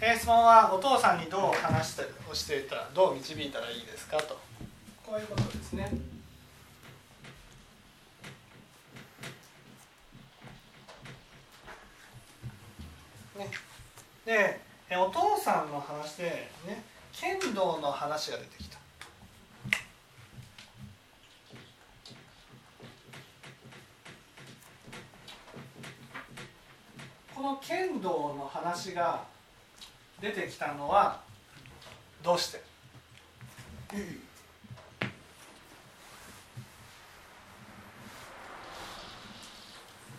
えー質問はお父さんにどう話して教えたらどう導いたらいいですかとこういうことですね。ねでえーお父さんの話でね剣道の話が出てきた。この剣道の話が出てきたのはどうして？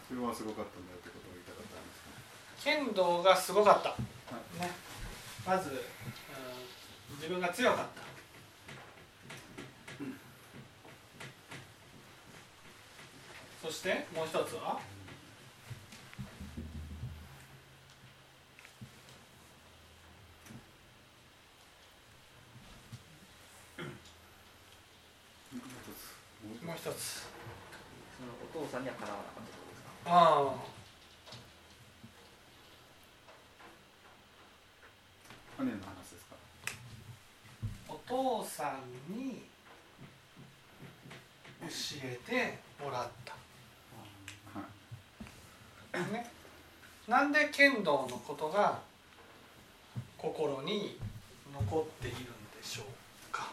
それはすごかったん。だよってことを言いたかったんですかね剣道がすごかった、ね、まず、うん自分が強かった。そしてもう一つはもう一つそのお父さんにはかなわなかったってことですかああ姉の話ですかお父さんに教えてもらった。はいね、なんで剣道のことが心に残っているんでしょうか。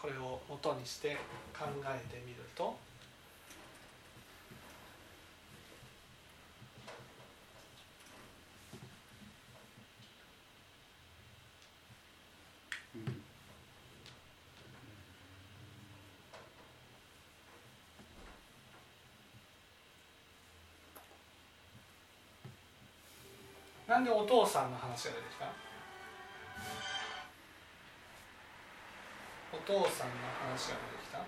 これを元にして考えてみるとうんなんでお父さんの話が出てきた？お父さんの話が出てきた？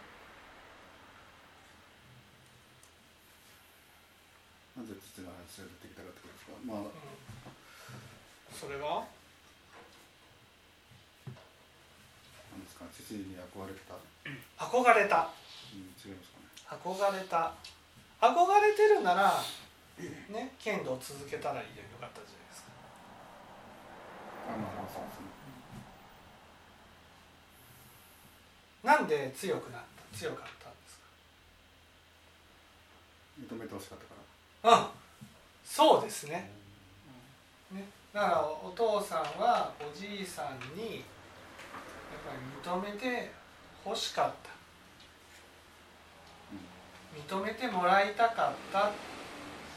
なぜ父の話が出てきたかってことですか？まあそれは？なんですか？父に憧れてた、憧れた。うん、違いますかね。憧れた。憧れてるならね剣道を続けたらいいよ。かったじゃなそうですねなんで強くなった強かったんです認めてほしかったから。かうんそうですね。ねだからお父さんはおじいさんにやっぱり認めて欲しかった。認めてもらいたかったっ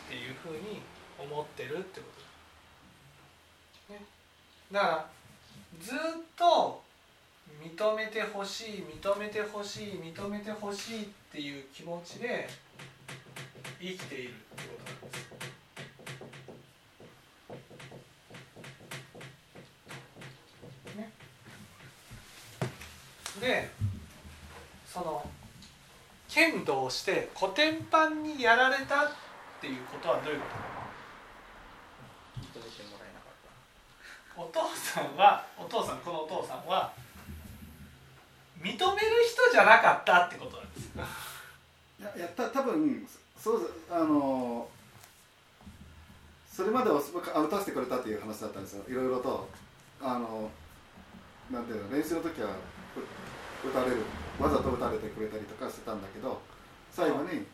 ていうふうに思ってるってこと、ね、だからずっと認めてほしい認めてほしい認めてほしいっていう気持ちで生きているってことなんです。ね、でその剣道してコテンパンにやられたっていうことはどういうこと認めてもらえなかったお父さんはお父さんこのお父さんは認める人じゃなかったってことなんです。いやいやた多分そうあのそれまでは打たせてくれたっていう話だったんですよ。いろいろとあのなんていうの練習の時は打たれるわざと打たれてくれたりとかしてたんだけど最後に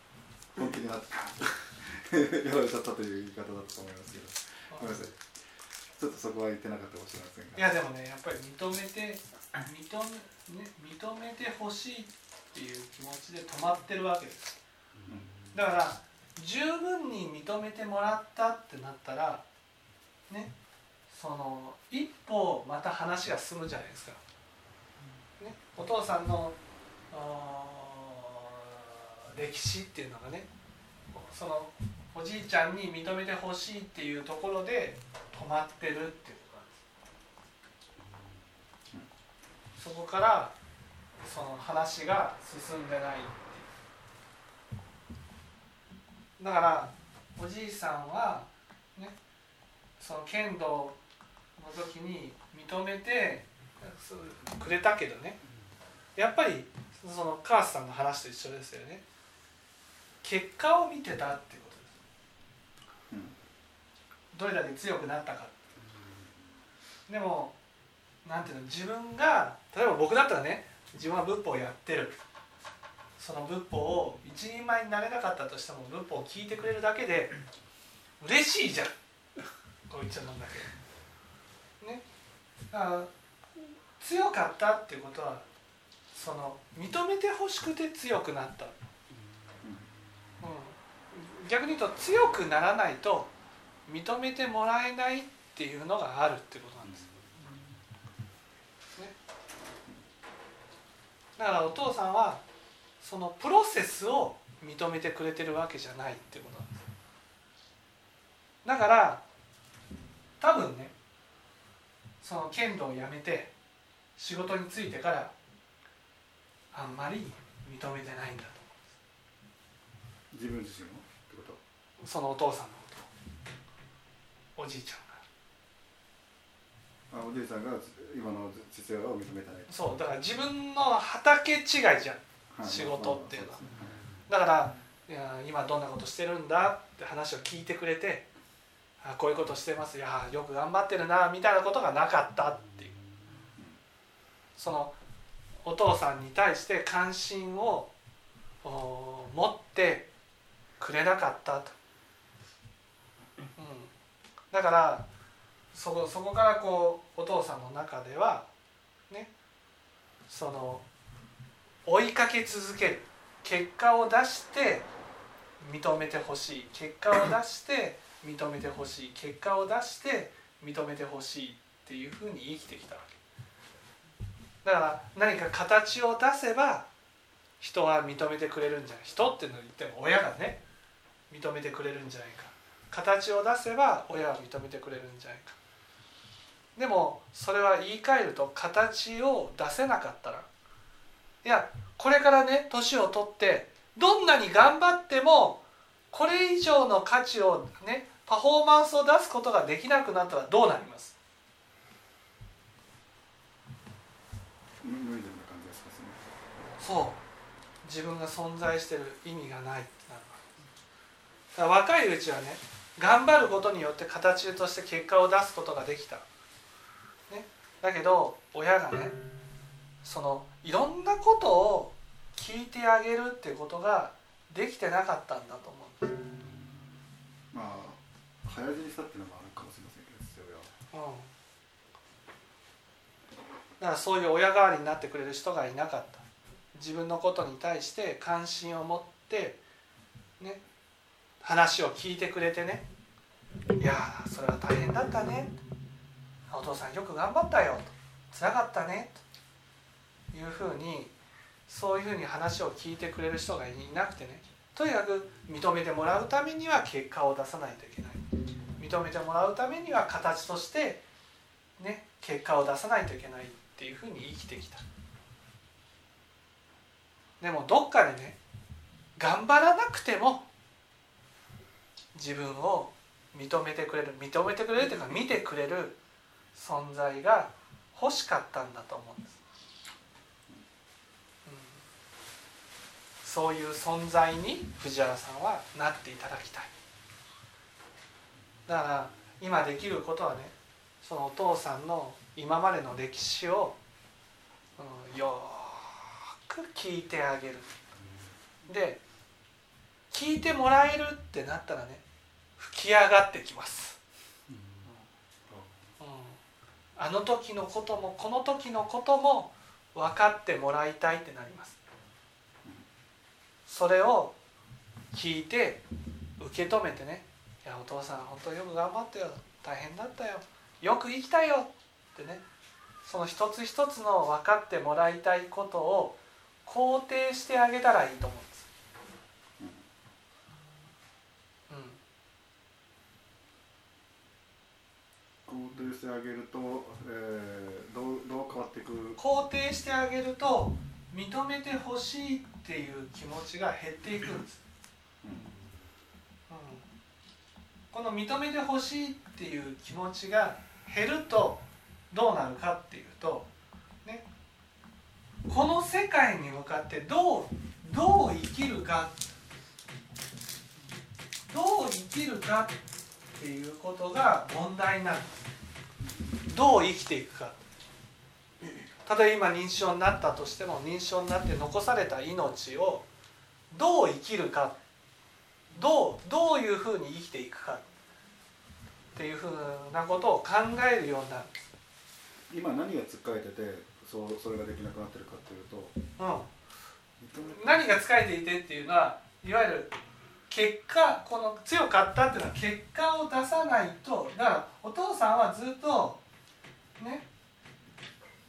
本気になって やられちゃったという言い方だったと思いますけど。ごめんなさい。ちょっとそこは言ってなかったかもしれませんが。いやでもねやっぱり認めて認め,、ね、認めてほしいっていう気持ちで止まってるわけです。だから十分に認めてもらったってなったらねその一歩また話が進むじゃないですか、ね、お父さんの歴史っていうのがねそのおじいちゃんに認めてほしいっていうところで止まってるっていうことなんです。そこからその話が進んでないだからおじいさんはねその剣道の時に認めてくれたけどね。やっぱりそのカースさんの話と一緒ですよね。結果を見てたってこと。どれだけ強くなったか。でもなんていうの自分が例えば僕だったらね自分は仏法をやってる。その仏法を一人前になれなかったとしても仏法を聞いてくれるだけで嬉しいじゃん。こいつのだけね。だから強かったっていうことはその認めてほしくて強くなった、うん、逆に言うと強くならないと認めてもらえないっていうのがあるってことなんです、ね、だからお父さんはそのプロセスを認めてくれてるわけじゃないってことなんです。だから多分ねその剣道をやめて仕事に就いてからあんまり認めてないんだと自分自身もってこと？そのお父さんのじいちゃんあおじいさんが今の父親を認めてない。そうだから自分の畑違いじゃん、はい仕事っていうのは。だからいや今どんなことしてるんだって話を聞いてくれてあこういうことしてます。いやよく頑張ってるなみたいなことがなかったっていう。そのお父さんに対して関心をお持ってくれなかったと、うん、だからそこそこからこうお父さんの中ではねその追いかけ続ける。結果を出して認めてほしい。結果を出して認めてほしい。結果を出して認めてほしい。っていうふうに生きてきたわけ。だから何か形を出せば人は認めてくれるんじゃない。人っていうのを言っても親がね認めてくれるんじゃないか。形を出せば親は認めてくれるんじゃないか。でもそれは言い換えると形を出せなかったら。いやこれからね年を取ってどんなに頑張ってもこれ以上の価値をねパフォーマンスを出すことができなくなったらどうなります？そう。自分が存在してる意味がないってなるだから若いうちはね頑張ることによって形として結果を出すことができた、ね、だけど親がねそのいろんなことを聞いてあげるってことができてなかったんだと思う。んですまあ早死にしたっていうのもあるかもしれませんけど父親は。うん、だからそういう親代わりになってくれる人がいなかった。自分のことに対して関心を持ってね話を聞いてくれてね「いやそれは大変だったね」お父さんよく頑張ったよ」と「つらかったね」というふうにそういうふうに話を聞いてくれる人がいなくてね。とにかく認めてもらうためには結果を出さないといけない。認めてもらうためには形としてね結果を出さないといけないっていうふうに生きてきた。でもどっかでね頑張らなくても自分を認めてくれる認めてくれるというか見てくれる存在が欲しかったんだと思うんです、うん、そういう存在に藤原さんはなっていただきたい。だから今できることはねそのお父さんの今までの歴史を、うん、よーく聞いてあげる。で聞いてもらえるってなったらね吹き上がってきます、うん、あの時のこともこの時のことも分かってもらいたいってなります。それを聞いて受け止めてね「いやお父さん本当よく頑張ったよ。大変だったよ。よく生きたよ」ってね。その一つ一つの分かってもらいたいことを肯定してあげたらいいと思うげると、えー、どうどう変わっていく？肯定してあげると認めてほしいっていう気持ちが減っていくんです。うん、この認めてほしいっていう気持ちが減るとどうなるかっていうと、ね、この世界に向かってどうどう生きるか。どう生きるかっっていうことが問題になるどう生きていくか。例えば今認知症になったとしても認知症になって残された命をどう生きるか。どうどういうふうに生きていくか。っていうふうなことを考えるようになる。今何がつっかえててそうそれができなくなってるかっていうと。うん。何が疲れていてっていうのはいわゆる結果この強かったっていうのは結果を出さないとだからお父さんはずっとね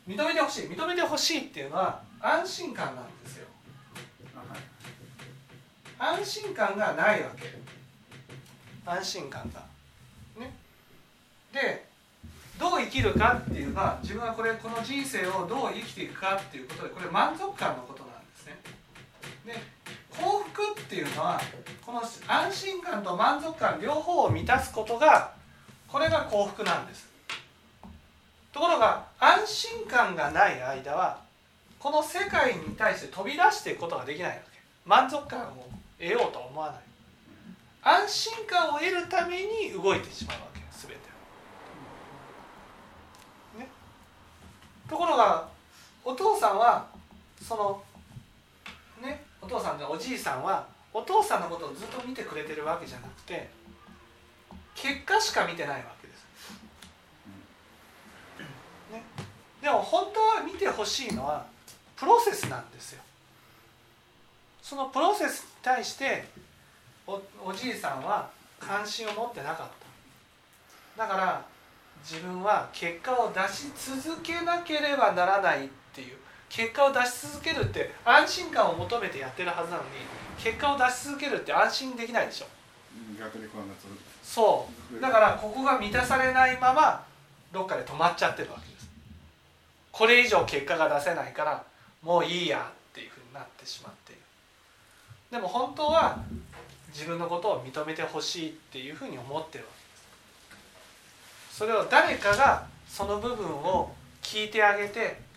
認めてほしい。認めてほしいっていうのは安心感なんですよ。安心感がないわけ。安心感が。ね。でどう生きるかっていうのは自分はこれこの人生をどう生きていくかっていうことでこれ満足感のことなんですね。で幸福っていうのはこの安心感と満足感両方を満たすことがこれが幸福なんです。ところが安心感がない間はこの世界に対して飛び出していくことができないわけ。満足感を得ようと思わない。安心感を得るために動いてしまうわけ全てね。ところがお父さんはそのね。お父さんのおじいさんはお父さんのことをずっと見てくれてるわけじゃなくて結果しか見てないわけです。ね、でも本当は見てほしいのはプロセスなんですよ。そのプロセスに対しておおじいさんは関心を持ってなかった。だから自分は結果を出し続けなければならないっていう結果を出し続けるって安心感を求めてやってるはずなのに結果を出し続けるって安心できないでしょ。そう。だからここが満たされないままどっかで止まっちゃってるわけです。これ以上結果が出せないからもういいやっていうふうになってしまっている。でも本当は自分のことを認めてほしいっていうふうに思ってるわけです。それを誰かがその部分を聞いてあげて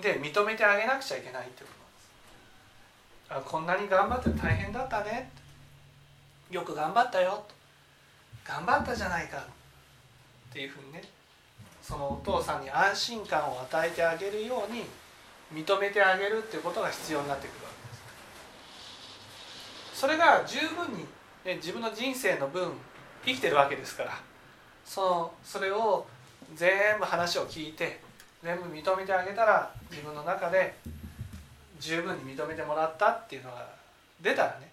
で認めてあげなくちゃいけないってことなんです。あこんなに頑張って大変だったね。よく頑張ったよ。頑張ったじゃないかっていうふうにねそのお父さんに安心感を与えてあげるように認めてあげるっていうことが必要になってくるわけです。それが十分に、ね、自分の人生の分生きてるわけですからそのそれを全部話を聞いて全部認めてあげたら自分の中で十分に認めてもらったっていうのが出たらね。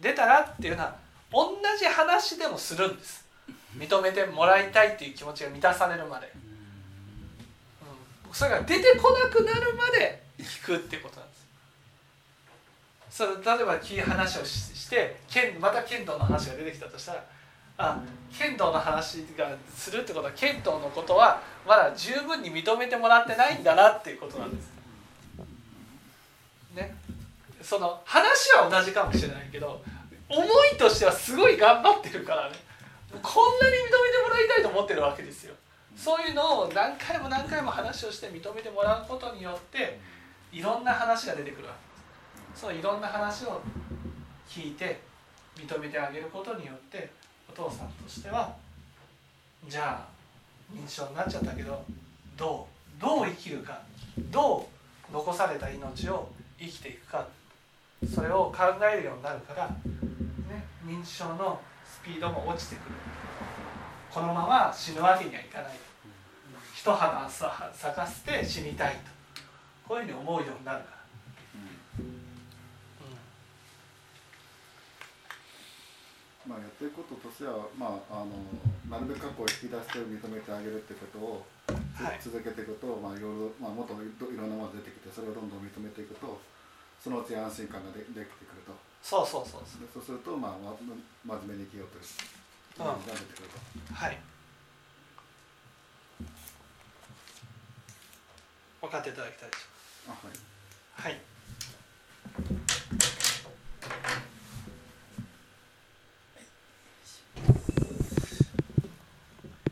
出たらっていうのは同じ話でもするんです。認めてもらいたいっていう気持ちが満たされるまで、うん、それが出てこなくなるまで聞くってことなんです。それ例えば聞い話をしして剣また剣道の話が出てきたとしたらあ剣道の話がするってことは剣道のことはまだ十分に認めてもらってないんだなっていうことなんです。ね。その話は同じかもしれないけど思いとしてはすごい頑張ってるからね。こんなに認めてもらいたいと思ってるわけですよ。そういうのを何回も何回も話をして認めてもらうことによっていろんな話が出てくるわけです。そのいろんな話を聞いて認めてあげることによって父さんとしてはじゃあ認知症になっちゃったけどどうどう生きるかどう残された命を生きていくかそれを考えるようになるから、ね、認知症のスピードも落ちてくる。このまま死ぬわけにはいかない。一花さ咲かせて死にたいと。こういうふうに思うようになるから。まあ、やってることとしては、まあ、あのなるべく過去を引き出して認めてあげるってことを、つはい。続けていくと、まあ、いろいろ、まあ、もっといろんなものが出てきてそれをどんどん認めていくとそのうち安心感がでできてくると。そうそうそうそう。でそうすると、まあ、ま真面目に生きようという気持ちが出てくると。はい。分かっていただきたいでしょあはい。はい